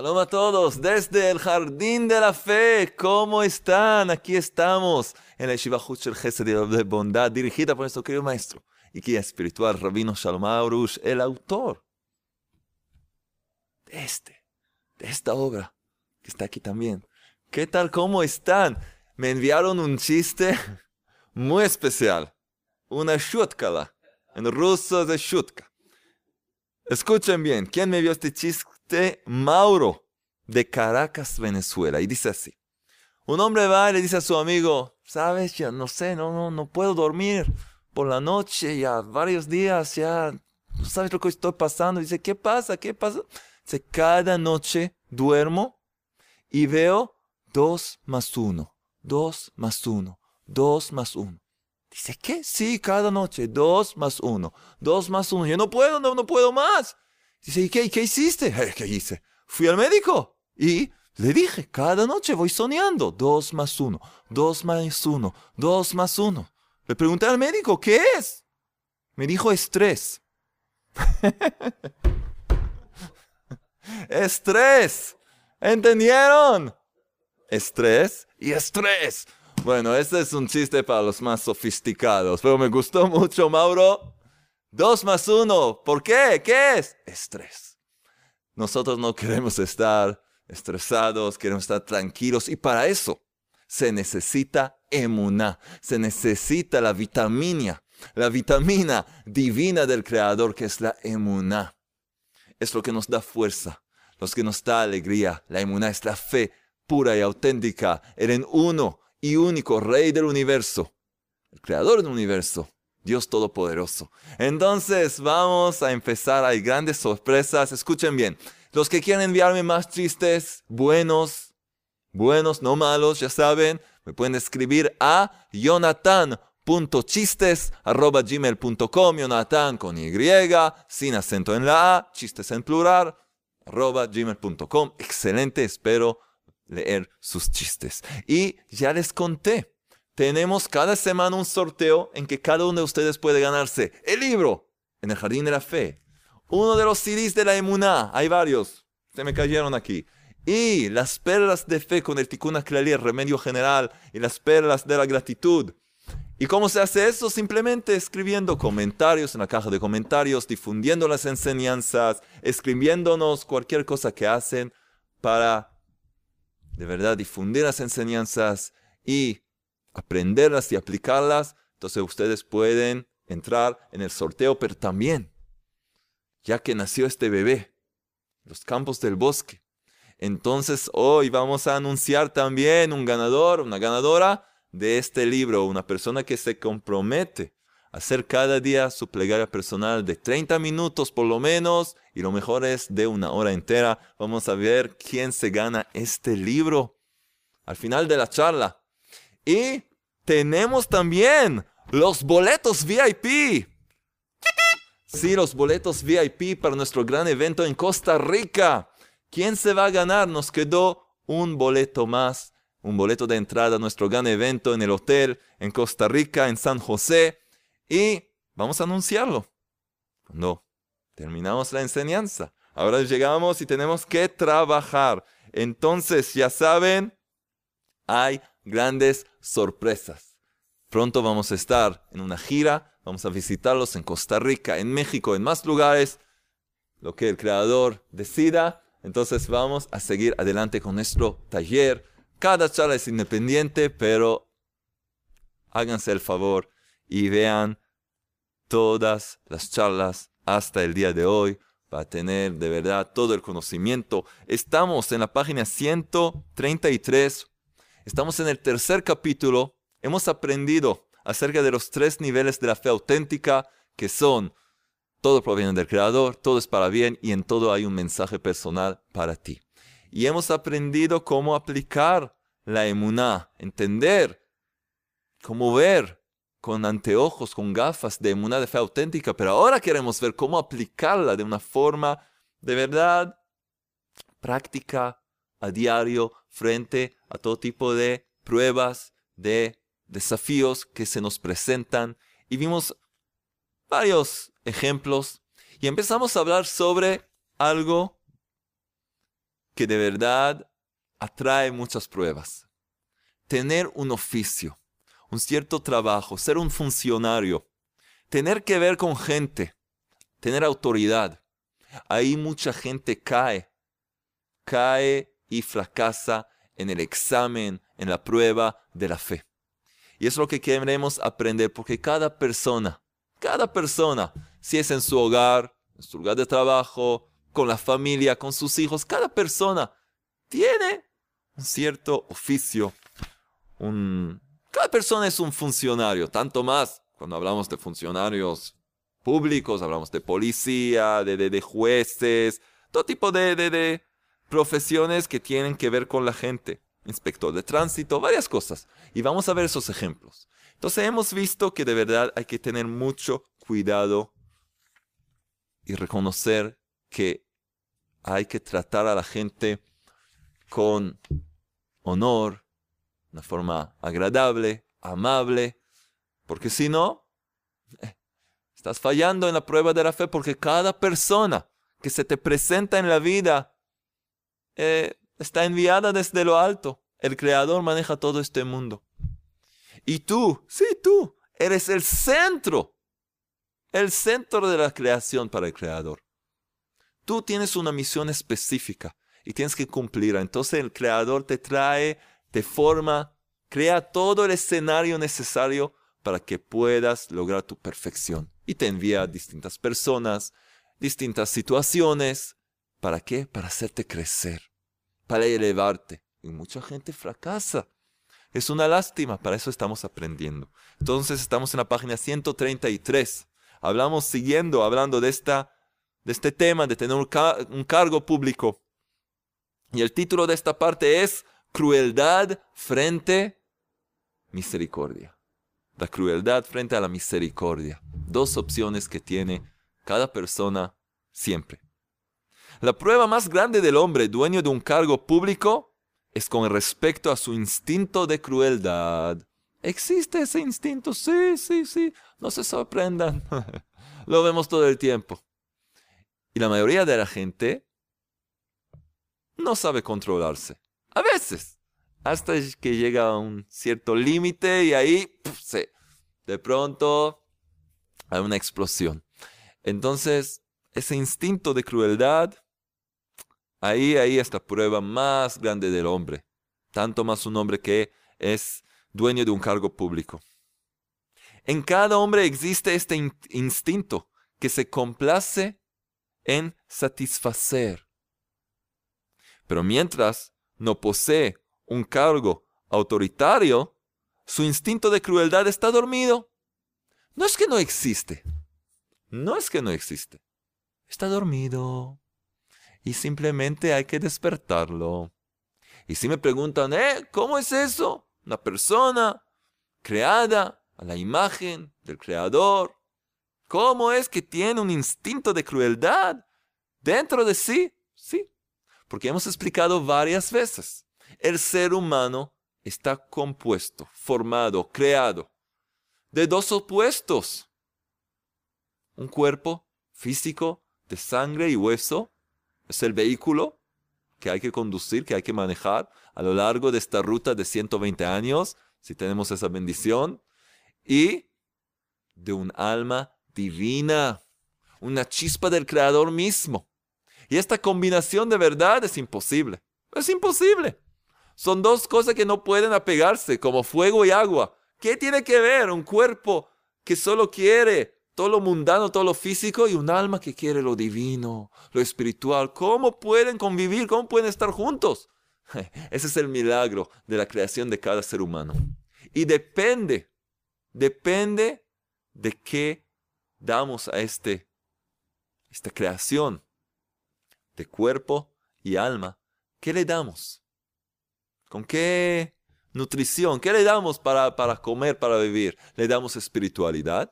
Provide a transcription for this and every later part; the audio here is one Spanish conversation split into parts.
Shalom a todos desde el Jardín de la Fe. ¿Cómo están? Aquí estamos en la Yeshiva Huchel Gesed de Bondad, dirigida por nuestro querido maestro y guía espiritual Rabino Shalom Aurush, el autor de este, de esta obra que está aquí también. ¿Qué tal? ¿Cómo están? Me enviaron un chiste muy especial, una shutkala, en ruso de shutka. Escuchen bien, ¿quién me vio este chiste? Mauro de Caracas, Venezuela. Y dice así. Un hombre va y le dice a su amigo, sabes, ya no sé, no, no, no puedo dormir por la noche, ya varios días, ya no sabes lo que estoy pasando. Dice, ¿qué pasa? ¿Qué pasa? Dice, cada noche duermo y veo dos más uno, dos más uno, dos más uno. Dice, ¿qué? Sí, cada noche, dos más uno, dos más uno. Yo no puedo, no, no puedo más. Dice, ¿y qué, qué hiciste? ¿Qué hice? Fui al médico y le dije, cada noche voy soñando. Dos más uno, dos más uno, dos más uno. Le pregunté al médico, ¿qué es? Me dijo estrés. estrés. ¿Entendieron? Estrés y estrés. Bueno, este es un chiste para los más sofisticados, pero me gustó mucho, Mauro. Dos más uno. ¿Por qué? ¿Qué es? Estrés. Nosotros no queremos estar estresados, queremos estar tranquilos y para eso se necesita emuná, se necesita la vitamina, la vitamina divina del Creador que es la emuná. Es lo que nos da fuerza, lo que nos da alegría. La emuná es la fe pura y auténtica en el uno y único Rey del universo, el Creador del universo, Dios Todopoderoso. Entonces vamos a empezar, hay grandes sorpresas, escuchen bien, los que quieren enviarme más chistes, buenos, buenos, no malos, ya saben, me pueden escribir a jonathan.chistes.gmail.com, Jonathan con Y, sin acento en la A, chistes en plural, arroba gmail.com. Excelente, espero leer sus chistes. Y ya les conté, tenemos cada semana un sorteo en que cada uno de ustedes puede ganarse el libro en el Jardín de la Fe, uno de los CDs de la Emuná, hay varios, se me cayeron aquí, y las perlas de fe con el Tikkun el remedio general, y las perlas de la gratitud. ¿Y cómo se hace eso? Simplemente escribiendo comentarios en la caja de comentarios, difundiendo las enseñanzas, escribiéndonos cualquier cosa que hacen para de verdad difundir las enseñanzas y aprenderlas y aplicarlas, entonces ustedes pueden entrar en el sorteo, pero también, ya que nació este bebé, los campos del bosque, entonces hoy vamos a anunciar también un ganador, una ganadora de este libro, una persona que se compromete a hacer cada día su plegaria personal de 30 minutos por lo menos, y lo mejor es de una hora entera. Vamos a ver quién se gana este libro al final de la charla. Y tenemos también los boletos VIP. Sí, los boletos VIP para nuestro gran evento en Costa Rica. ¿Quién se va a ganar? Nos quedó un boleto más, un boleto de entrada a nuestro gran evento en el hotel en Costa Rica, en San José. Y vamos a anunciarlo. Cuando terminamos la enseñanza. Ahora llegamos y tenemos que trabajar. Entonces, ya saben, hay grandes sorpresas. Pronto vamos a estar en una gira, vamos a visitarlos en Costa Rica, en México, en más lugares, lo que el creador decida. Entonces vamos a seguir adelante con nuestro taller. Cada charla es independiente, pero háganse el favor y vean todas las charlas hasta el día de hoy para tener de verdad todo el conocimiento. Estamos en la página 133 Estamos en el tercer capítulo. Hemos aprendido acerca de los tres niveles de la fe auténtica, que son todo proviene del Creador, todo es para bien y en todo hay un mensaje personal para ti. Y hemos aprendido cómo aplicar la emuná, entender, cómo ver con anteojos, con gafas de emuná de fe auténtica, pero ahora queremos ver cómo aplicarla de una forma de verdad práctica, a diario, frente a todo tipo de pruebas, de desafíos que se nos presentan. Y vimos varios ejemplos y empezamos a hablar sobre algo que de verdad atrae muchas pruebas. Tener un oficio, un cierto trabajo, ser un funcionario, tener que ver con gente, tener autoridad. Ahí mucha gente cae, cae y fracasa en el examen, en la prueba de la fe. Y es lo que queremos aprender, porque cada persona, cada persona, si es en su hogar, en su lugar de trabajo, con la familia, con sus hijos, cada persona tiene un cierto oficio. Un... Cada persona es un funcionario, tanto más cuando hablamos de funcionarios públicos, hablamos de policía, de, de, jueces, todo tipo de, de profesiones que tienen que ver con la gente. Inspector de tránsito, varias cosas. Y vamos a ver esos ejemplos. Entonces hemos visto que de verdad hay que tener mucho cuidado y reconocer que hay que tratar a la gente con honor, una forma agradable, amable, porque si no, eh, estás fallando en la prueba de la fe porque cada persona que se te presenta en la vida eh, está enviada desde lo alto. El Creador maneja todo este mundo. Y tú, sí, tú, eres el centro, el centro de la creación para el Creador. Tú tienes una misión específica y tienes que cumplirla. Entonces el Creador te trae, te forma, crea todo el escenario necesario para que puedas lograr tu perfección. Y te envía a distintas personas, distintas situaciones. ¿Para qué? Para hacerte crecer, para elevarte. Y mucha gente fracasa. Es una lástima, para eso estamos aprendiendo. Entonces estamos en la página 133. Hablamos siguiendo, hablando de, esta, de este tema, de tener un, cargo público. Y el título de esta parte es Crueldad frente misericordia. La crueldad frente a la misericordia. Dos opciones que tiene cada persona siempre. La prueba más grande del hombre dueño de un cargo público es con respecto a su instinto de crueldad. ¿Existe ese instinto? Sí, sí, sí. No se sorprendan. Lo vemos todo el tiempo. Y la mayoría de la gente no sabe controlarse. A veces. Hasta que llega a un cierto límite y ahí se, de pronto hay una explosión. Entonces, ese instinto de crueldad Ahí, ahí es la prueba más grande del hombre, tanto más un hombre que es dueño de un cargo público. En cada hombre existe este instinto que se complace en satisfacer. Pero mientras no posee un cargo autoritario, su instinto de crueldad está dormido. No es que no existe. No es que no existe. Está dormido y simplemente hay que despertarlo. Y si me preguntan, ¿eh? ¿Cómo es eso? Una persona creada a la imagen del Creador. ¿Cómo es que tiene un instinto de crueldad dentro de sí? Sí, porque hemos explicado varias veces. El ser humano está compuesto, formado, creado de dos opuestos. Un cuerpo físico de sangre y hueso es el vehículo que hay que conducir, que hay que manejar a lo largo de esta ruta de 120 años, si tenemos esa bendición, y de un alma divina, una chispa del Creador mismo. Y esta combinación de verdad es imposible. Es imposible. Son dos cosas que no pueden apegarse, como fuego y agua. ¿Qué tiene que ver un cuerpo que solo quiere todo lo mundano, todo lo físico y un alma que quiere lo divino, lo espiritual. ¿Cómo pueden convivir? ¿Cómo pueden estar juntos? Ese es el milagro de la creación de cada ser humano. Y depende, depende de qué damos a este, esta creación de cuerpo y alma. ¿Qué le damos? ¿Con qué nutrición? ¿Qué le damos para, para comer, para vivir? ¿Le damos espiritualidad?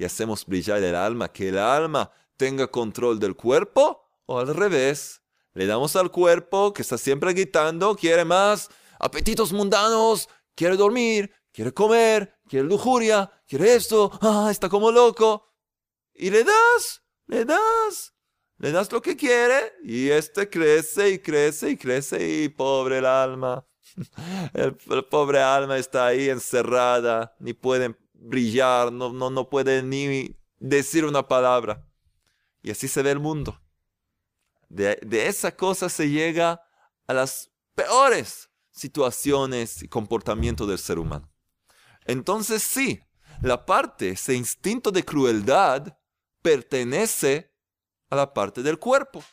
Y hacemos brillar el alma, que el alma tenga control del cuerpo, o al revés, le damos al cuerpo que está siempre gritando, quiere más, apetitos mundanos, quiere dormir, quiere comer, quiere lujuria, quiere esto, ah, está como loco. Y le das, le das, le das lo que quiere y este crece y crece y crece y pobre el alma. El, pobre alma está ahí encerrada, ni puede brillar, no, no, no puede ni decir una palabra. Y así se ve el mundo. De, de esa cosa se llega a las peores situaciones y comportamientos del ser humano. Entonces sí, la parte, ese instinto de crueldad, pertenece a la parte del cuerpo.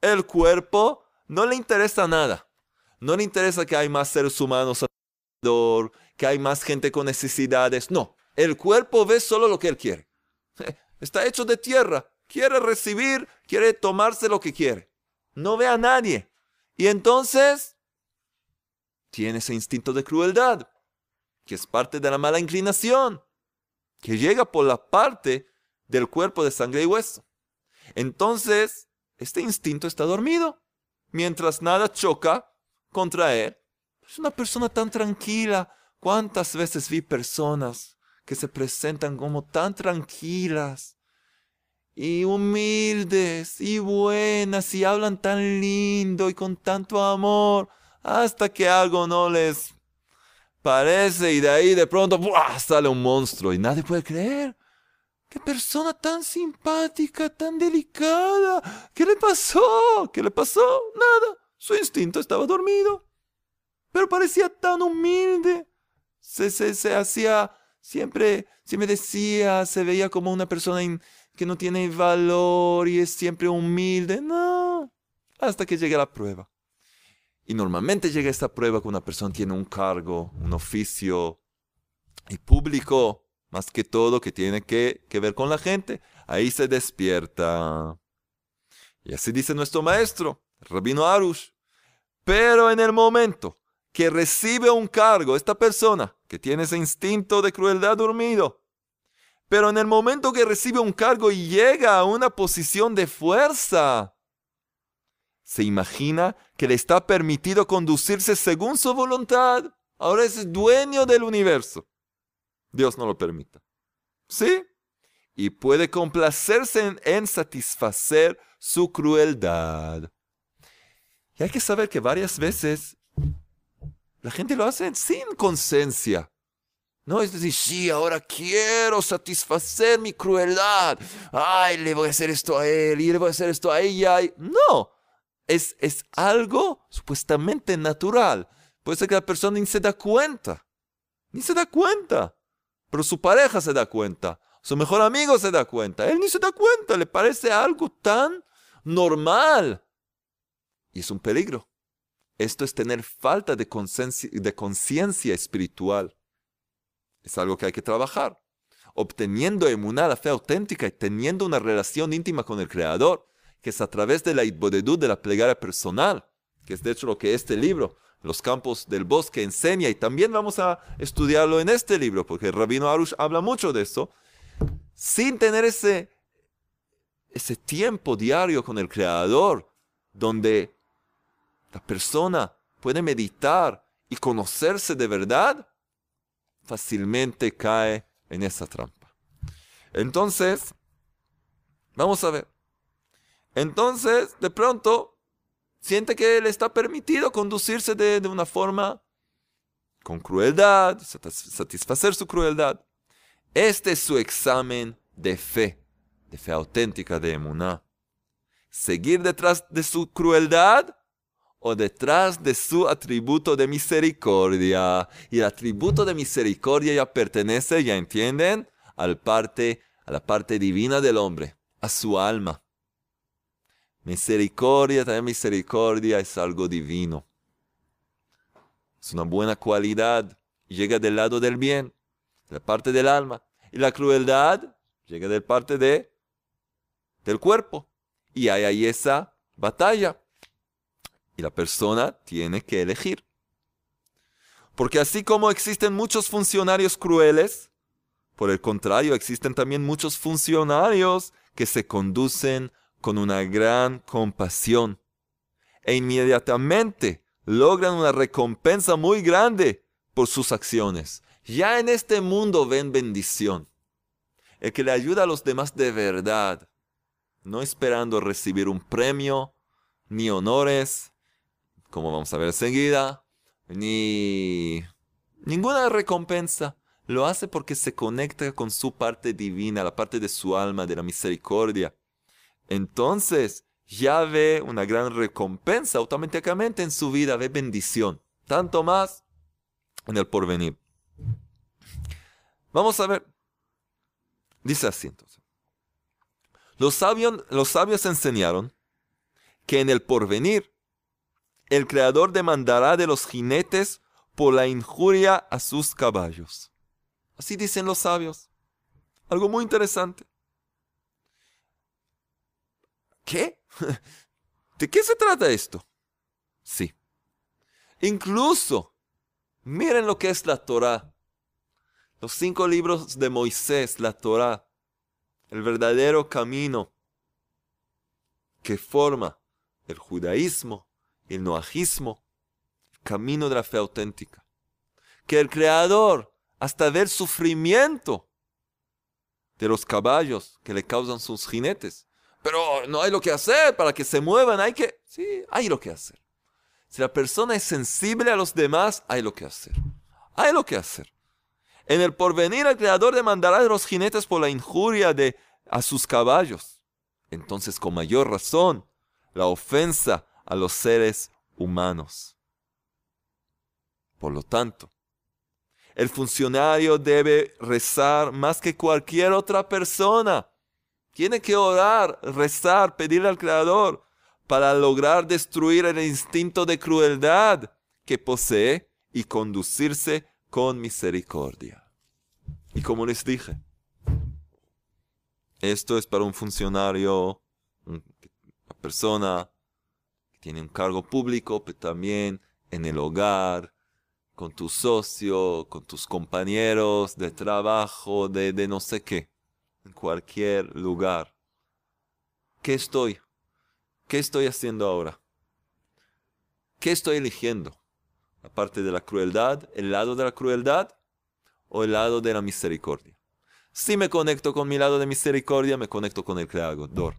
El cuerpo no le interesa nada. No le interesa que hay más seres humanos alrededor, que hay más gente con necesidades. No, el cuerpo ve solo lo que él quiere. Está hecho de tierra. Quiere recibir, quiere tomarse lo que quiere. No ve a nadie. Y entonces tiene ese instinto de crueldad, que es parte de la mala inclinación, que llega por la parte del cuerpo de sangre y hueso. Entonces, este instinto está dormido, mientras nada choca contra él. Es una persona tan tranquila. ¿Cuántas veces vi personas que se presentan como tan tranquilas y humildes y buenas y hablan tan lindo y con tanto amor hasta que algo no les parece y de ahí de pronto sale un monstruo y nadie puede creer. ¡Qué persona tan simpática, tan delicada! ¿Qué le pasó? ¿Qué le pasó? Nada. Su instinto estaba dormido. Pero parecía tan humilde. Se, se, hacía, siempre, se me decía, se veía como una persona que no tiene valor y es siempre humilde. No. Hasta que llegue la prueba. Y normalmente llega esta prueba cuando una persona tiene un cargo, un oficio y público, más que todo, que tiene que, que ver con la gente. Ahí se despierta. Y así dice nuestro maestro, Rabino Arush. Pero en el momento que recibe un cargo, esta persona que tiene ese instinto de crueldad dormido, pero en el momento que recibe un cargo y llega a una posición de fuerza, se imagina que le está permitido conducirse según su voluntad. Ahora es dueño del universo. Dios no lo permita. ¿Sí? Y puede complacerse en, satisfacer su crueldad. Y hay que saber que varias veces la gente lo hace sin conciencia. No es decir, sí, ahora quiero satisfacer mi crueldad. Ay, le voy a hacer esto a él y le voy a hacer esto a ella. No, es, es algo supuestamente natural. Puede ser que la persona ni se da cuenta. Ni se da cuenta. Pero su pareja se da cuenta. Su mejor amigo se da cuenta. Él ni se da cuenta. Le parece algo tan normal. Y es un peligro. Esto es tener falta de conciencia espiritual. Es algo que hay que trabajar. Obteniendo emuná, la fe auténtica y teniendo una relación íntima con el Creador que es a través de la itbodedud, de la plegaria personal, que es de hecho lo que este libro, Los Campos del Bosque, enseña, y también vamos a estudiarlo en este libro, porque el rabino Arush habla mucho de esto, sin tener ese, ese tiempo diario con el Creador, donde la persona puede meditar y conocerse de verdad, fácilmente cae en esa trampa. Entonces, vamos a ver. Entonces, de pronto, siente que le está permitido conducirse de, una forma con crueldad, satisfacer su crueldad. Este es su examen de fe, de fe auténtica de Emuná. Seguir detrás de su crueldad o detrás de su atributo de misericordia. Y el atributo de misericordia ya pertenece, ya entienden, al parte, a la parte divina del hombre, a su alma. Misericordia, también misericordia es algo divino. Es una buena cualidad. Llega del lado del bien, de la parte del alma. Y la crueldad llega del parte de, del cuerpo. Y hay ahí esa batalla. Y la persona tiene que elegir. Porque así como existen muchos funcionarios crueles, por el contrario, existen también muchos funcionarios que se conducen con una gran compasión e inmediatamente logran una recompensa muy grande por sus acciones. Ya en este mundo ven bendición. El que le ayuda a los demás de verdad, no esperando recibir un premio, ni honores, como vamos a ver enseguida, ni ninguna recompensa. Lo hace porque se conecta con su parte divina, la parte de su alma, de la misericordia. Entonces, ya ve una gran recompensa automáticamente en su vida, ve bendición. Tanto más en el porvenir. Vamos a ver. Dice así entonces. Los sabios, los sabios enseñaron que en el porvenir el Creador demandará de los jinetes por la injuria a sus caballos. Así dicen los sabios. Algo muy interesante. ¿Qué? ¿De qué se trata esto? Sí. Incluso, miren lo que es la Torah. Los cinco libros de Moisés, la Torah, el verdadero camino que forma el judaísmo, el noajismo, el camino de la fe auténtica. Que el Creador, hasta ver sufrimiento de los caballos que le causan sus jinetes, pero no hay lo que hacer para que se muevan, hay que, sí, hay lo que hacer. Si la persona es sensible a los demás, hay lo que hacer. Hay lo que hacer. En el porvenir el Creador demandará a los jinetes por la injuria de a sus caballos. Entonces, con mayor razón, la ofensa a los seres humanos. Por lo tanto, el funcionario debe rezar más que cualquier otra persona. Tiene que orar, rezar, pedirle al Creador para lograr destruir el instinto de crueldad que posee y conducirse con misericordia. Y como les dije, esto es para un funcionario, una persona tiene un cargo público, pero también en el hogar, con tu socio, con tus compañeros de trabajo, de, de no sé qué, en cualquier lugar. ¿Qué estoy? ¿Qué estoy haciendo ahora? ¿Qué estoy eligiendo? aparte de la crueldad, el lado de la crueldad o el lado de la misericordia. Si me conecto con mi lado de misericordia, me conecto con el Creador,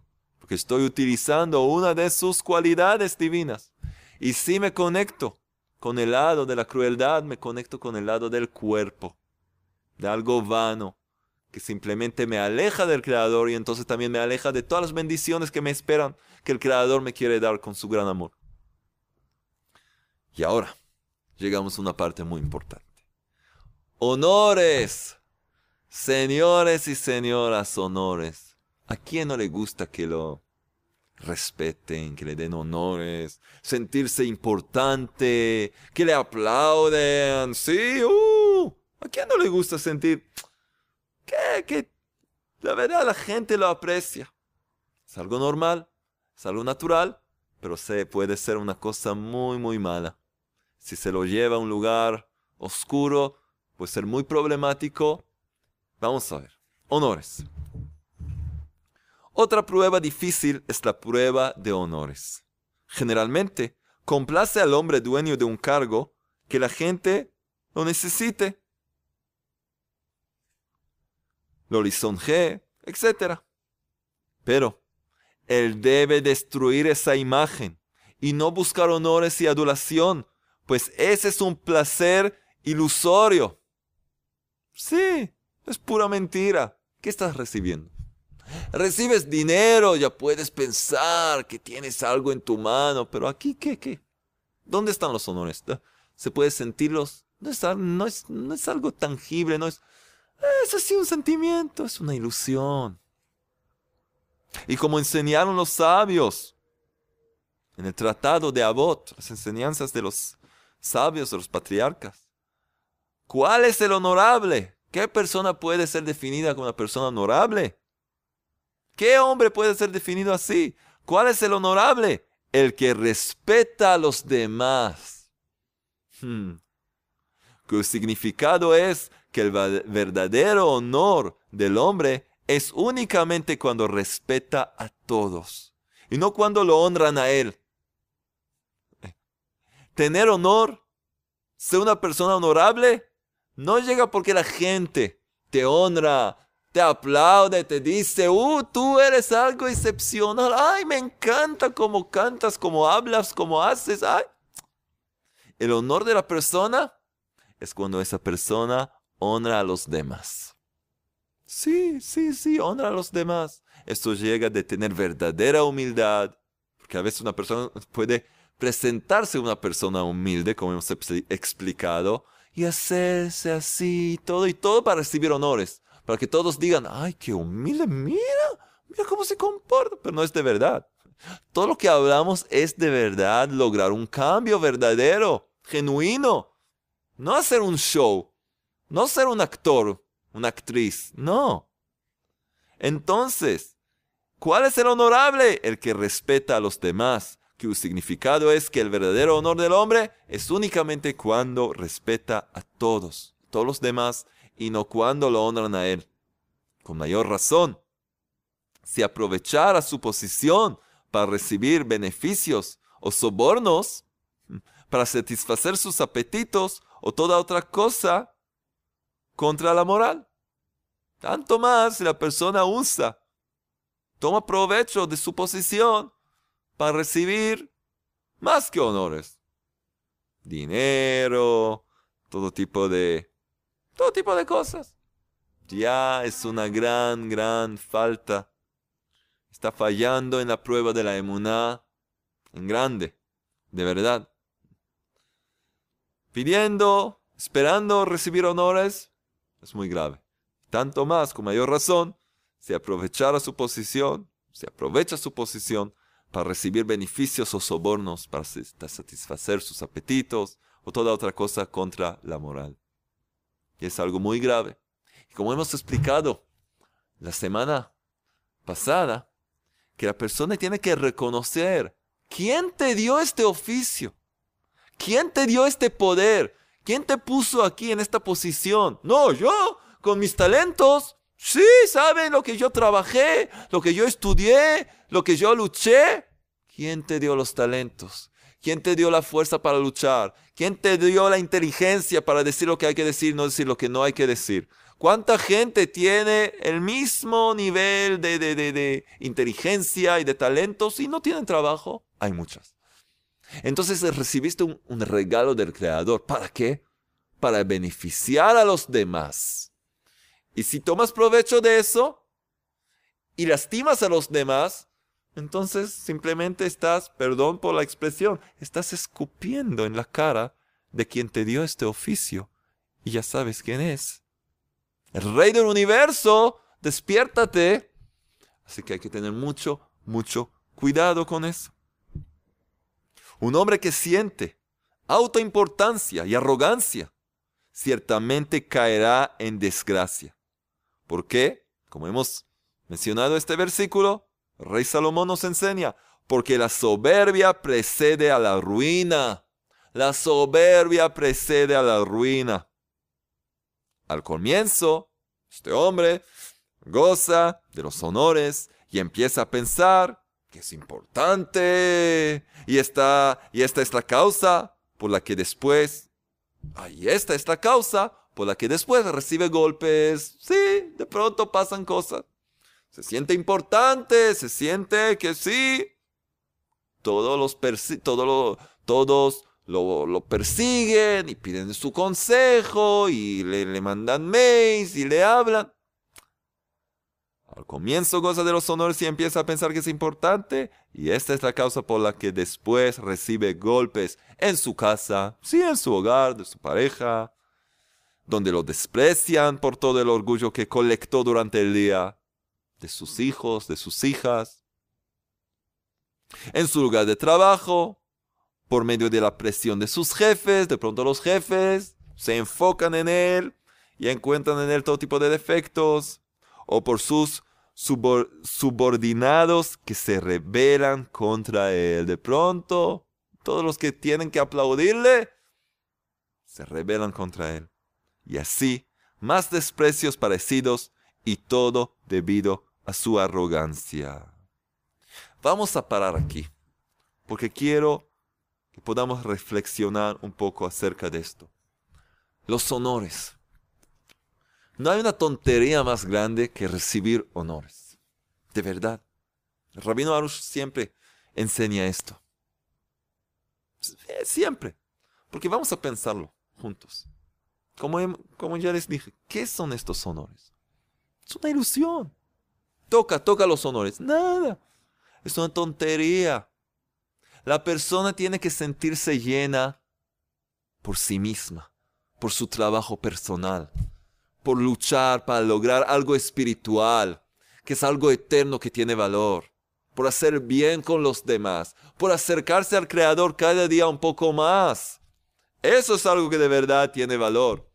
porque estoy utilizando una de sus cualidades divinas. Y si me conecto con el lado de la crueldad, me conecto con el lado del cuerpo, de algo vano, que simplemente me aleja del Creador y entonces también me aleja de todas las bendiciones que me esperan, que el Creador me quiere dar con su gran amor. Y ahora, llegamos a una parte muy importante. Honores, señores y señoras, honores. ¿A quién no le gusta que lo respeten, que le den honores, sentirse importante, que le aplauden? Sí, uh, ¿a quién no le gusta sentir que, que la verdad la gente lo aprecia? Es algo normal, es algo natural, pero se puede ser una cosa muy, muy mala si se lo lleva a un lugar oscuro, puede ser muy problemático. Vamos a ver. Honores. Otra prueba difícil es la prueba de honores. Generalmente, complace al hombre dueño de un cargo que la gente lo necesite. Lo lisonjee, etc. Pero él debe destruir esa imagen y no buscar honores y adulación pues ese es un placer ilusorio. Sí, es pura mentira. ¿Qué estás recibiendo? Recibes dinero, ya puedes pensar que tienes algo en tu mano, pero aquí, ¿qué? ¿Qué? ¿Dónde están los honores? ¿Se puede sentirlos? No es, no es, algo tangible, no es... Es así un sentimiento, es una ilusión. Y como enseñaron los sabios en el tratado de Abot, las enseñanzas de los sabios, los patriarcas. ¿Cuál es el honorable? ¿Qué persona puede ser definida como una persona honorable? ¿Qué hombre puede ser definido así? ¿Cuál es el honorable? El que respeta a los demás. Hmm. Cuyo significado es que el verdadero honor del hombre es únicamente cuando respeta a todos y no cuando lo honran a él tener honor, ser una persona honorable, no llega porque la gente te honra, te aplaude, te dice, uh, tú eres algo excepcional, ay, me encanta cómo cantas, cómo hablas, cómo haces, ay. El honor de la persona es cuando esa persona honra a los demás. Sí, sí, sí, honra a los demás. Esto llega de tener verdadera humildad, porque a veces una persona puede presentarse una persona humilde, como hemos explicado, y hacerse así, todo y todo para recibir honores, para que todos digan, ay, qué humilde, mira, mira cómo se comporta, pero no es de verdad. Todo lo que hablamos es de verdad lograr un cambio verdadero, genuino, no hacer un show, no ser un actor, una actriz, no. Entonces, ¿cuál es el honorable? El que respeta a los demás, cuyo significado es que el verdadero honor del hombre es únicamente cuando respeta a todos, todos los demás, no cuando lo honran a él. Con mayor razón, si aprovechara su posición para recibir beneficios o sobornos, para satisfacer sus apetitos o toda otra cosa contra la moral. Tanto más si la persona usa, toma provecho de su posición para recibir más que honores. Dinero, todo tipo de todo tipo de cosas. Ya es una gran, gran falta. Está fallando en la prueba de la emuná en grande, de verdad. Pidiendo, esperando recibir honores, es muy grave. Tanto más, con mayor razón, si aprovechara su posición, si aprovecha su posición para recibir beneficios o sobornos, para satisfacer sus apetitos o toda otra cosa contra la moral. Y es algo muy grave. Y como hemos explicado la semana pasada, que la persona tiene que reconocer quién te dio este oficio, quién te dio este poder, quién te puso aquí en esta posición. No, yo, con mis talentos, Sí, ¿saben lo que yo trabajé, lo que yo estudié, lo que yo luché? ¿Quién te dio los talentos? ¿Quién te dio la fuerza para luchar? ¿Quién te dio la inteligencia para decir lo que hay que decir, no decir lo que no hay que decir? ¿Cuánta gente tiene el mismo nivel de, de, inteligencia y de talentos y no tienen trabajo? Hay muchas. Entonces recibiste un regalo del Creador. ¿Para qué? Para beneficiar a los demás. Y si tomas provecho de eso y lastimas a los demás, entonces simplemente estás, perdón por la expresión, estás escupiendo en la cara de quien te dio este oficio. Y ya sabes quién es. El rey del universo, despiértate. Así que hay que tener mucho, mucho cuidado con eso. Un hombre que siente autoimportancia y arrogancia, ciertamente caerá en desgracia. ¿Por qué? Como hemos mencionado este versículo, rey Salomón nos enseña, porque la soberbia precede a la ruina. La soberbia precede a la ruina. Al comienzo, este hombre goza de los honores y empieza a pensar que es importante y esta, y esta es la causa por la que después, y esta es la causa por la que después recibe golpes. Sí, de pronto pasan cosas. Se siente importante, se siente que sí. Todos los todos, todos lo, persiguen y piden su consejo y le, le mandan mails y le hablan. Al comienzo goza de los honores y empieza a pensar que es importante y esta es la causa por la que después recibe golpes en su casa, sí, en su hogar, de su pareja, donde lo desprecian por todo el orgullo que colectó durante el día, de sus hijos, de sus hijas. En su lugar de trabajo, por medio de la presión de sus jefes, de pronto los jefes se enfocan en él y encuentran en él todo tipo de defectos, o por sus subordinados que se rebelan contra él. De pronto, todos los que tienen que aplaudirle se rebelan contra él y así más desprecios parecidos y todo debido a su arrogancia. Vamos a parar aquí, porque quiero que podamos reflexionar un poco acerca de esto. Los honores. No hay una tontería más grande que recibir honores. De verdad. El rabino Arush siempre enseña esto. Siempre. Porque vamos a pensarlo juntos. Como, como ya les dije, ¿qué son estos honores? Es una ilusión. Toca, toca los honores. Nada. Es una tontería. La persona tiene que sentirse llena por sí misma, por su trabajo personal, por luchar para lograr algo espiritual, que es algo eterno que tiene valor, por hacer bien con los demás, por acercarse al Creador cada día un poco más. Eso es algo que de verdad tiene valor.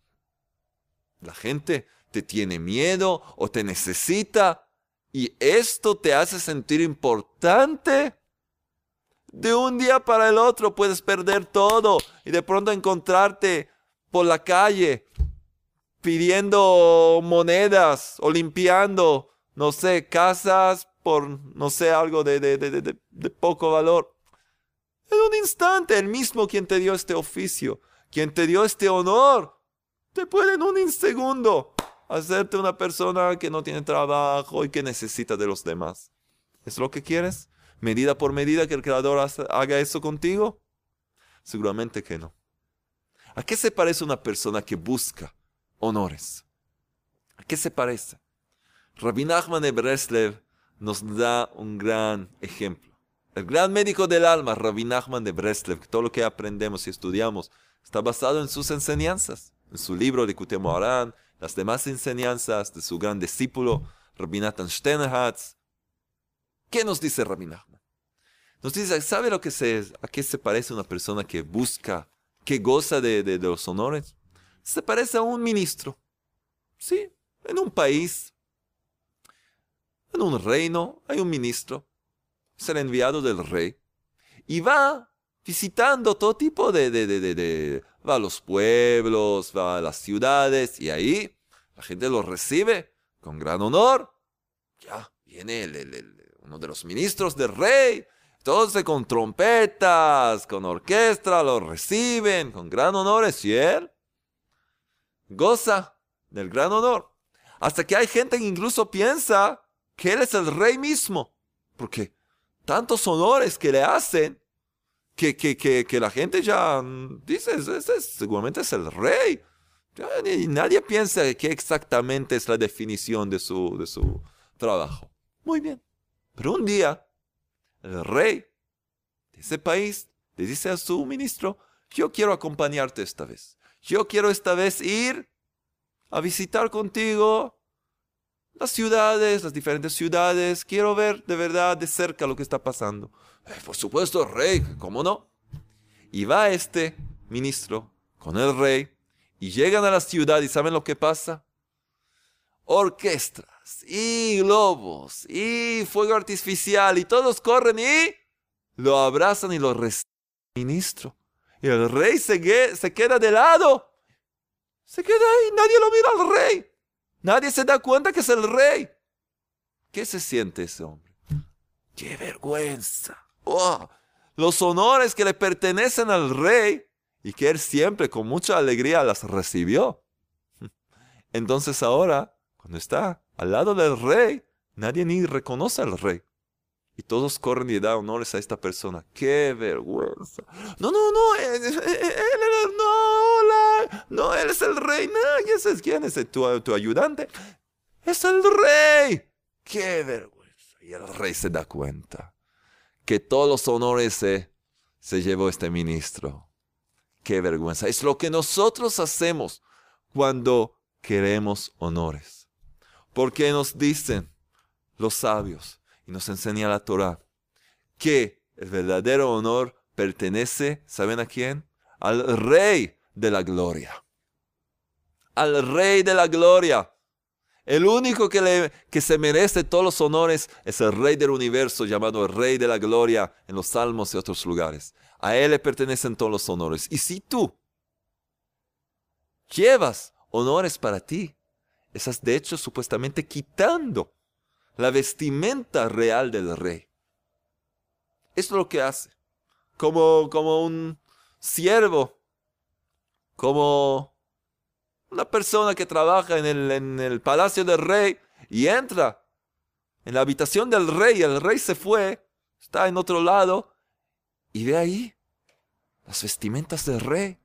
La gente te tiene miedo o te necesita y esto te hace sentir importante. De un día para el otro puedes perder todo y de pronto encontrarte por la calle pidiendo monedas o limpiando, no sé, casas por, no sé, algo de, de, de, de, poco valor. En un instante, el mismo quien te dio este oficio, quien te dio este honor, te puede en un segundo hacerte una persona que no tiene trabajo y que necesita de los demás. ¿Es lo que quieres? ¿Medida por medida que el Creador haga eso contigo? Seguramente que no. ¿A qué se parece una persona que busca honores? ¿A qué se parece? Rabbi Nachman de Breslev nos da un gran ejemplo. El gran médico del alma, Rabbi Nachman de Breslev, todo lo que aprendemos y estudiamos está basado en sus enseñanzas, en su libro de Kutemoharan, las demás enseñanzas de su gran discípulo, Rabbi Nathan Steinerhatz. ¿Qué nos dice Rabbi? Nos dice, ¿sabe lo que se, a qué se parece una persona que busca, que goza de, de los honores? Se parece a un ministro. Sí, en un país, en un reino, hay un ministro, es el enviado del rey, y va visitando todo tipo de, va a los pueblos, va a las ciudades y ahí la gente lo recibe con gran honor. Ya viene uno de los ministros del rey, entonces con trompetas, con orquesta, lo reciben con gran honor y él goza del gran honor. Hasta que hay gente que incluso piensa que él es el rey mismo, porque tantos honores que le hacen que, que, que, que la gente ya dice, ese, seguramente es el rey. Y nadie piensa que exactamente es la definición de su, de su trabajo. Muy bien. Pero un día, el rey de ese país le dice a su ministro, yo quiero acompañarte esta vez. Yo quiero esta vez ir a visitar contigo las ciudades, las diferentes ciudades. Quiero ver de verdad de cerca lo que está pasando. Eh, por supuesto, rey, ¿cómo no? Y va este ministro con el rey y llegan a la ciudad y ¿saben lo que pasa? Orquestas y globos y fuego artificial y todos corren y lo abrazan y lo reciben. Ministro. Y el rey se, se queda de lado. Se queda ahí, nadie lo mira al rey. Nadie se da cuenta que es el rey. ¿Qué se siente ese hombre? ¡Qué vergüenza! Oh, los honores que le pertenecen al rey y que él siempre con mucha alegría las recibió. Entonces ahora, cuando está al lado del rey, nadie ni reconoce al rey. Y todos corren y dan honores a esta persona. ¡Qué vergüenza! No, no, no, él, no, no, él es el rey. No, ¿quién es, quién es tu, tu ayudante? Es el rey. ¡Qué vergüenza! Y el rey se da cuenta que todos los honores se, se llevó este ministro. Qué vergüenza. Es lo que nosotros hacemos cuando queremos honores. Porque nos dicen los sabios y nos enseña la Torah que el verdadero honor pertenece, ¿saben a quién? Al rey de la gloria. Al rey de la gloria. El único que, le, que se merece todos los honores es el Rey del universo, llamado el Rey de la Gloria en los Salmos y otros lugares. A Él le pertenecen todos los honores. Y si tú llevas honores para ti, estás de hecho supuestamente quitando la vestimenta real del Rey. Esto es lo que hace. Como, como un siervo, como una persona que trabaja en el, en el palacio del rey y entra en la habitación del rey, el rey se fue, está en otro lado y ve ahí las vestimentas del rey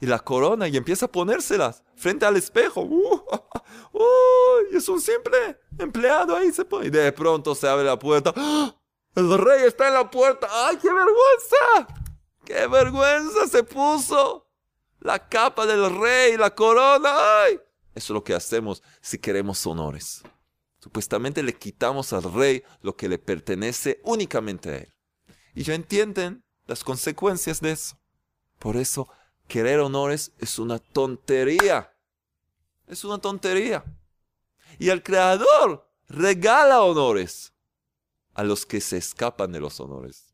y la corona y empieza a ponérselas frente al espejo. Uh, es un simple empleado ahí. Se pone. Y de pronto se abre la puerta. ¡Ah! El rey está en la puerta. ¡Ay, qué vergüenza! ¡Qué vergüenza se puso! La capa del rey, la corona. ¡Ay! Eso es lo que hacemos si queremos honores. Supuestamente le quitamos al rey lo que le pertenece únicamente a él. Y ya entienden las consecuencias de eso. Por eso, querer honores es una tontería. Es una tontería. Y el Creador regala honores a los que se escapan de los honores.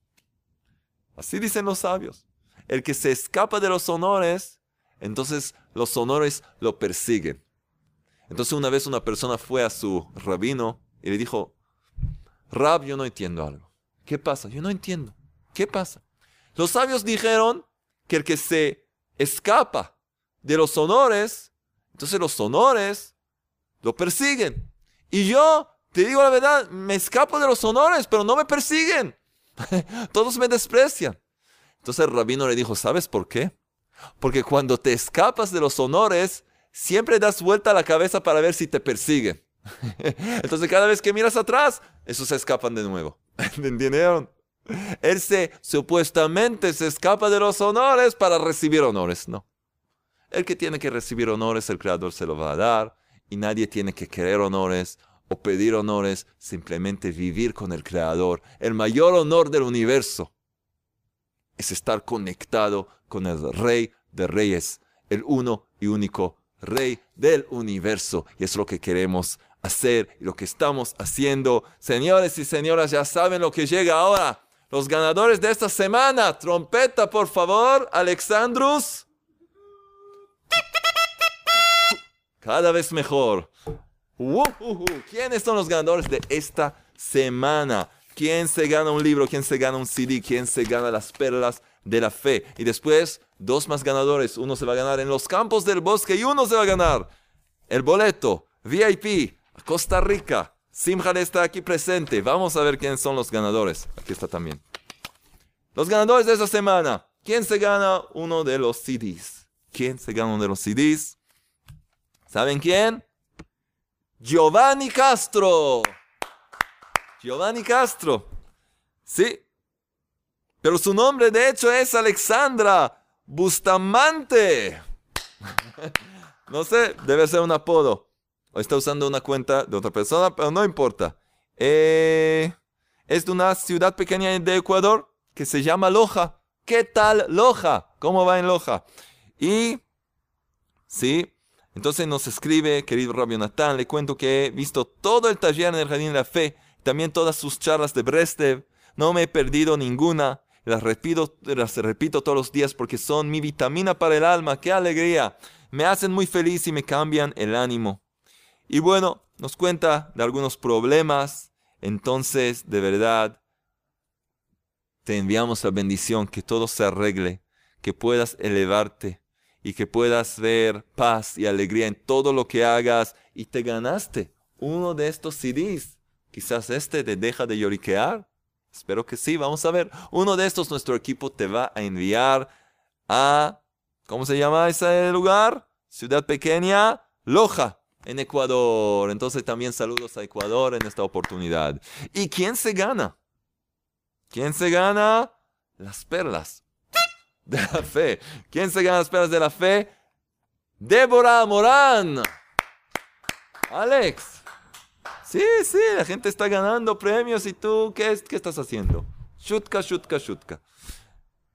Así dicen los sabios. El que se escapa de los honores, entonces los honores lo persiguen. Entonces una vez una persona fue a su rabino y le dijo, Rab, yo no entiendo algo. ¿Qué pasa? Yo no entiendo. ¿Qué pasa? Los sabios dijeron que el que se escapa de los honores, entonces los honores lo persiguen. Y yo, te digo la verdad, me escapo de los honores, pero no me persiguen. Todos me desprecian. Entonces el rabino le dijo, ¿sabes por qué? Porque cuando te escapas de los honores, siempre das vuelta a la cabeza para ver si te persiguen. Entonces cada vez que miras atrás, esos se escapan de nuevo. ¿Entendieron? Él se supuestamente se escapa de los honores para recibir honores. No. El que tiene que recibir honores, el Creador se lo va a dar. Y nadie tiene que querer honores o pedir honores, simplemente vivir con el Creador. El mayor honor del universo es estar conectado con el Rey de Reyes, el uno y único Rey del universo. Y es lo que queremos hacer y lo que estamos haciendo. Señores y señoras, ya saben lo que llega ahora. Los ganadores de esta semana. Trompeta, por favor, Alexandrus. Cada vez mejor. ¿Quiénes son los ganadores de esta semana? ¿Quién se gana un libro? ¿Quién se gana un CD? ¿Quién se gana las perlas de la fe? Y después, dos más ganadores. Uno se va a ganar en los campos del bosque y uno se va a ganar el boleto VIP a Costa Rica. Simhan está aquí presente. Vamos a ver quiénes son los ganadores. Aquí está también. Los ganadores de esta semana. ¿Quién se gana uno de los CDs? ¿Quién se gana uno de los CDs? ¿Saben quién? Giovanni Castro. Giovanni Castro. Sí. Pero su nombre de hecho es Alexandra Bustamante. no sé, debe ser un apodo. O está usando una cuenta de otra persona, pero no importa. Eh, es de una ciudad pequeña de Ecuador que se llama Loja. ¿Qué tal Loja? ¿Cómo va en Loja? Y, sí, entonces nos escribe, querido Rabio Natán, le cuento que he visto todo el taller en el Jardín de la Fe, también todas sus charlas de Brestev. No me he perdido ninguna. Las repito, las repito todos los días porque son mi vitamina para el alma. ¡Qué alegría! Me hacen muy feliz y me cambian el ánimo. Y bueno, nos cuenta de algunos problemas. Entonces, de verdad, te enviamos la bendición, que todo se arregle, que puedas elevarte y que puedas ver paz y alegría en todo lo que hagas y te ganaste uno de estos CDs. Quizás este te deja de lloriquear. Espero que sí, vamos a ver. Uno de estos nuestro equipo te va a enviar a, ¿cómo se llama ese lugar? Ciudad pequeña, Loja, en Ecuador. Entonces también saludos a Ecuador en esta oportunidad. ¿Y quién se gana? ¿Quién se gana? Las perlas de la fe. ¿Quién se gana las perlas de la fe? Débora Morán. Alex. Sí, sí, la gente está ganando premios y tú, ¿qué, qué estás haciendo? Shutka, shutka, shutka.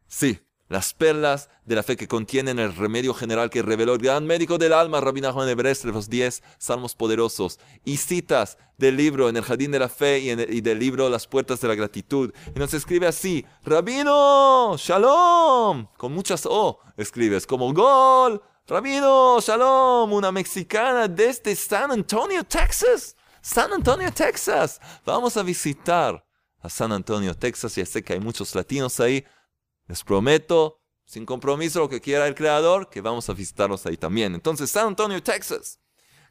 Sí, las perlas de la fe que contienen el remedio general que reveló el gran médico del alma, Rabbi Juan de los 10 salmos poderosos, y citas del libro en el jardín de la fe y, y, del libro Las puertas de la gratitud. Y nos escribe así, Rabino, shalom, con muchas O escribes, como gol, Rabino, shalom, una mexicana desde San Antonio, Texas. San Antonio, Texas. Vamos a visitar a San Antonio, Texas. Ya sé que hay muchos latinos ahí. Les prometo, sin compromiso, lo que quiera el Creador, que vamos a visitarlos ahí también. Entonces, San Antonio, Texas.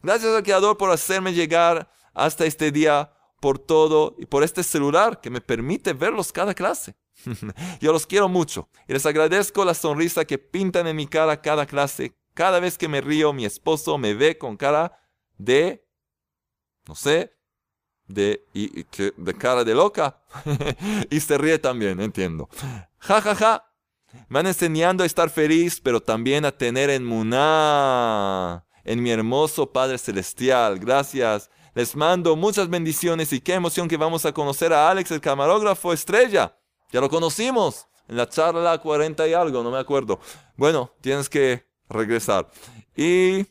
Gracias al Creador por hacerme llegar hasta este día, por todo y por este celular que me permite verlos cada clase. Yo los quiero mucho y les agradezco la sonrisa que pintan en mi cara cada clase. Cada vez que me río, mi esposo me ve con cara de, no sé, de, y, de cara de loca. y se ríe también, entiendo. Ja, ja, ja. Me van enseñando a estar feliz, pero también a tener en Muná, en mi hermoso Padre Celestial. Gracias. Les mando muchas bendiciones y qué emoción que vamos a conocer a Alex, el camarógrafo estrella. Ya lo conocimos en la charla 40 y algo, no me acuerdo. Bueno, tienes que regresar. Y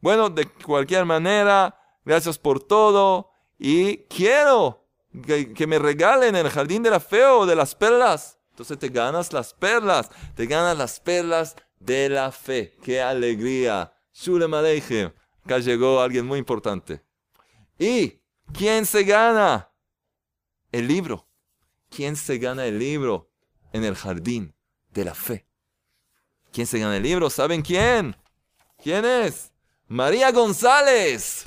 bueno, de cualquier manera, gracias por todo. Y quiero que, me regalen el jardín de la fe o de las perlas. Entonces te ganas las perlas, te ganas las perlas de la fe. ¡Qué alegría! Shulem Aleichem. Acá llegó alguien muy importante. ¿Y quién se gana? El libro. ¿Quién se gana el libro en el jardín de la fe? ¿Quién se gana el libro? ¿Saben quién? ¿Quién es? María González.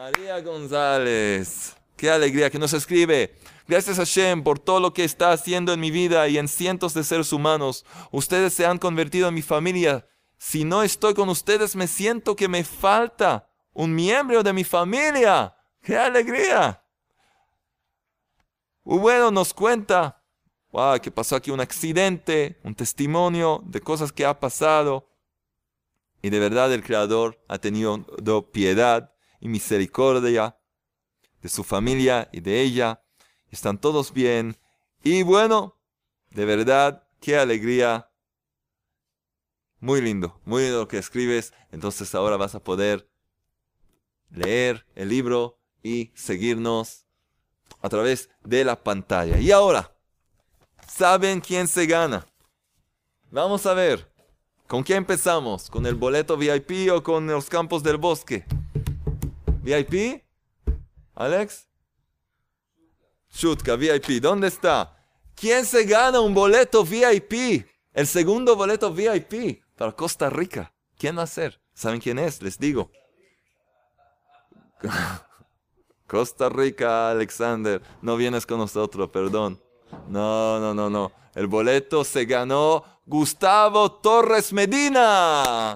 María González. Qué alegría que nos escribe. Gracias a Hashem por todo lo que está haciendo en mi vida y en cientos de seres humanos. Ustedes se han convertido en mi familia. Si no estoy con ustedes, me siento que me falta un miembro de mi familia. ¡Qué alegría! bueno, nos cuenta wow, que pasó aquí un accidente, un testimonio de cosas que ha pasado. Y de verdad el Creador ha tenido piedad y misericordia de su familia y de ella. Están todos bien. Y bueno, de verdad, qué alegría. Muy lindo, muy lindo lo que escribes. Entonces ahora vas a poder leer el libro y seguirnos a través de la pantalla. Y ahora, ¿saben quién se gana? Vamos a ver. ¿Con qué empezamos? ¿Con el boleto VIP o con los campos del bosque? ¿VIP? ¿Alex? Chutka, VIP. ¿Dónde está? ¿Quién se gana un boleto VIP? El segundo boleto VIP para Costa Rica. ¿Quién va a ser? ¿Saben quién es? Les digo. Costa Rica, Alexander, no vienes con nosotros, perdón. No, no, no, no. El boleto se ganó Gustavo Torres Medina.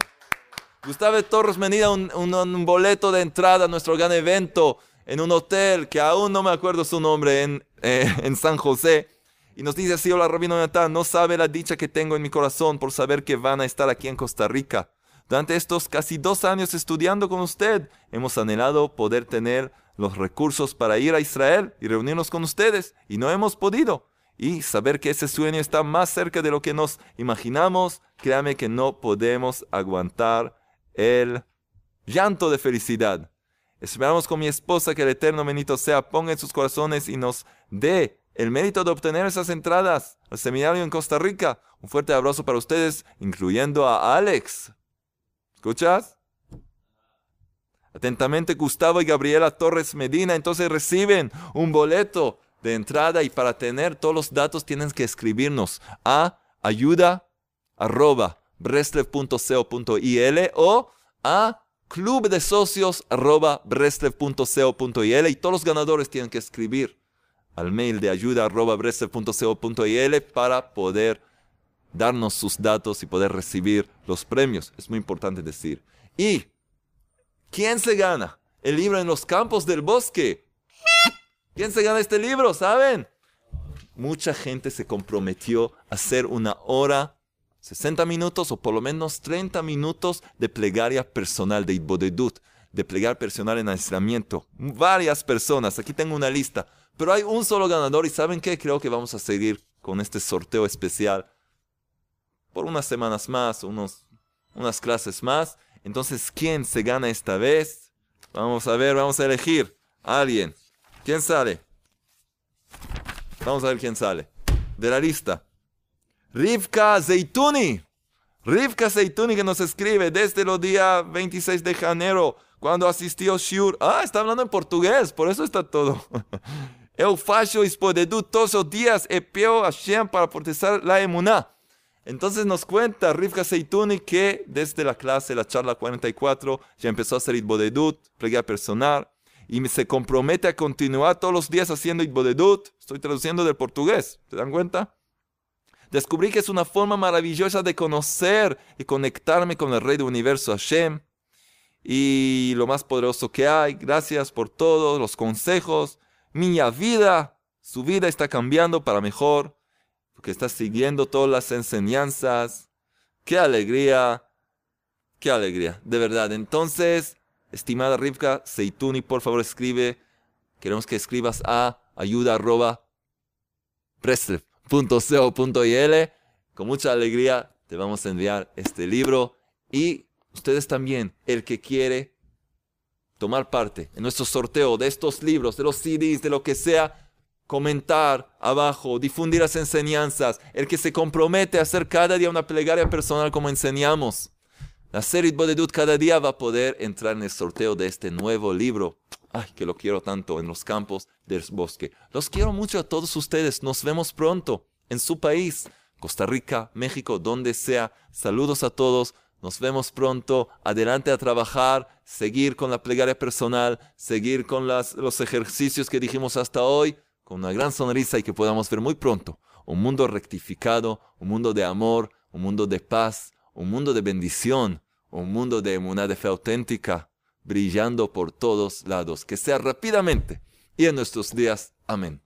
Gustavo Torres Medina, un, un, boleto de entrada a nuestro gran evento en un hotel que aún no me acuerdo su nombre en, eh, en San José. Y nos dice así, hola Rabino Natán, no sabe la dicha que tengo en mi corazón por saber que van a estar aquí en Costa Rica. Durante estos casi dos años estudiando con usted, hemos anhelado poder tener los recursos para ir a Israel y reunirnos con ustedes, y no hemos podido. Y saber que ese sueño está más cerca de lo que nos imaginamos, créame que no podemos aguantar el llanto de felicidad. Esperamos con mi esposa que el Eterno Benito sea ponga en sus corazones y nos dé el mérito de obtener esas entradas al seminario en Costa Rica. Un fuerte abrazo para ustedes, incluyendo a Alex. ¿Escuchas? Atentamente Gustavo y Gabriela Torres Medina entonces reciben un boleto de entrada y para tener todos los datos tienen que escribirnos a ayuda arroba o a club de socios arroba y todos los ganadores tienen que escribir al mail de ayuda arroba para poder darnos sus datos y poder recibir los premios. Es muy importante decir. ¿Y quién se gana? El libro en los campos del bosque. ¿Quién se gana este libro? ¿Saben? Mucha gente se comprometió a hacer una hora, 60 minutos o por lo menos 30 minutos de plegaria personal de Ibodedut, de plegar personal en aislamiento. Varias personas, aquí tengo una lista, pero hay un solo ganador y ¿saben qué? Creo que vamos a seguir con este sorteo especial por unas semanas más, unos, unas clases más. Entonces, ¿quién se gana esta vez? Vamos a ver, vamos a elegir a alguien. ¿Quién sale? Vamos a ver quién sale. De la lista. Rivka Zeituni. Rivka Zeituni que nos escribe desde los días 26 de enero, cuando asistió Shur. Ah, está hablando en portugués, por eso está todo. Eu faço esporedu todos los días e peo a Shem para protestar la emuná. Entonces nos cuenta Rivka Seituni que desde la clase, la charla 44, ya empezó a hacer Itbodedut, plegaria personal, y se compromete a continuar todos los días haciendo Itbodedut. Estoy traduciendo del portugués, ¿se dan cuenta? Descubrí que es una forma maravillosa de conocer y conectarme con el Rey del Universo Hashem y lo más poderoso que hay. Gracias por todos los consejos. Mi vida, su vida está cambiando para mejor, porque está siguiendo todas las enseñanzas. Qué alegría, qué alegría, de verdad. Entonces, estimada Rivka Seituni, por favor escribe. Queremos que escribas a ayuda .co.il. Con mucha alegría te vamos a enviar este libro y ustedes también, el que quiere tomar parte en nuestro sorteo de estos libros, de los CDs, de lo que sea, comentar abajo, difundir las enseñanzas, el que se compromete a hacer cada día una plegaria personal como enseñamos. La serie Bodedut cada día va a poder entrar en el sorteo de este nuevo libro. Ay, que lo quiero tanto en los campos del bosque. Los quiero mucho a todos ustedes. Nos vemos pronto en su país, Costa Rica, México, donde sea. Saludos a todos. Nos vemos pronto. Adelante a trabajar, seguir con la plegaria personal, seguir con los ejercicios que dijimos hasta hoy, con una gran sonrisa y que podamos ver muy pronto un mundo rectificado, un mundo de amor, un mundo de paz, un mundo de bendición, un mundo de una de fe auténtica brillando por todos lados, que sea rápidamente y en nuestros días. Amén.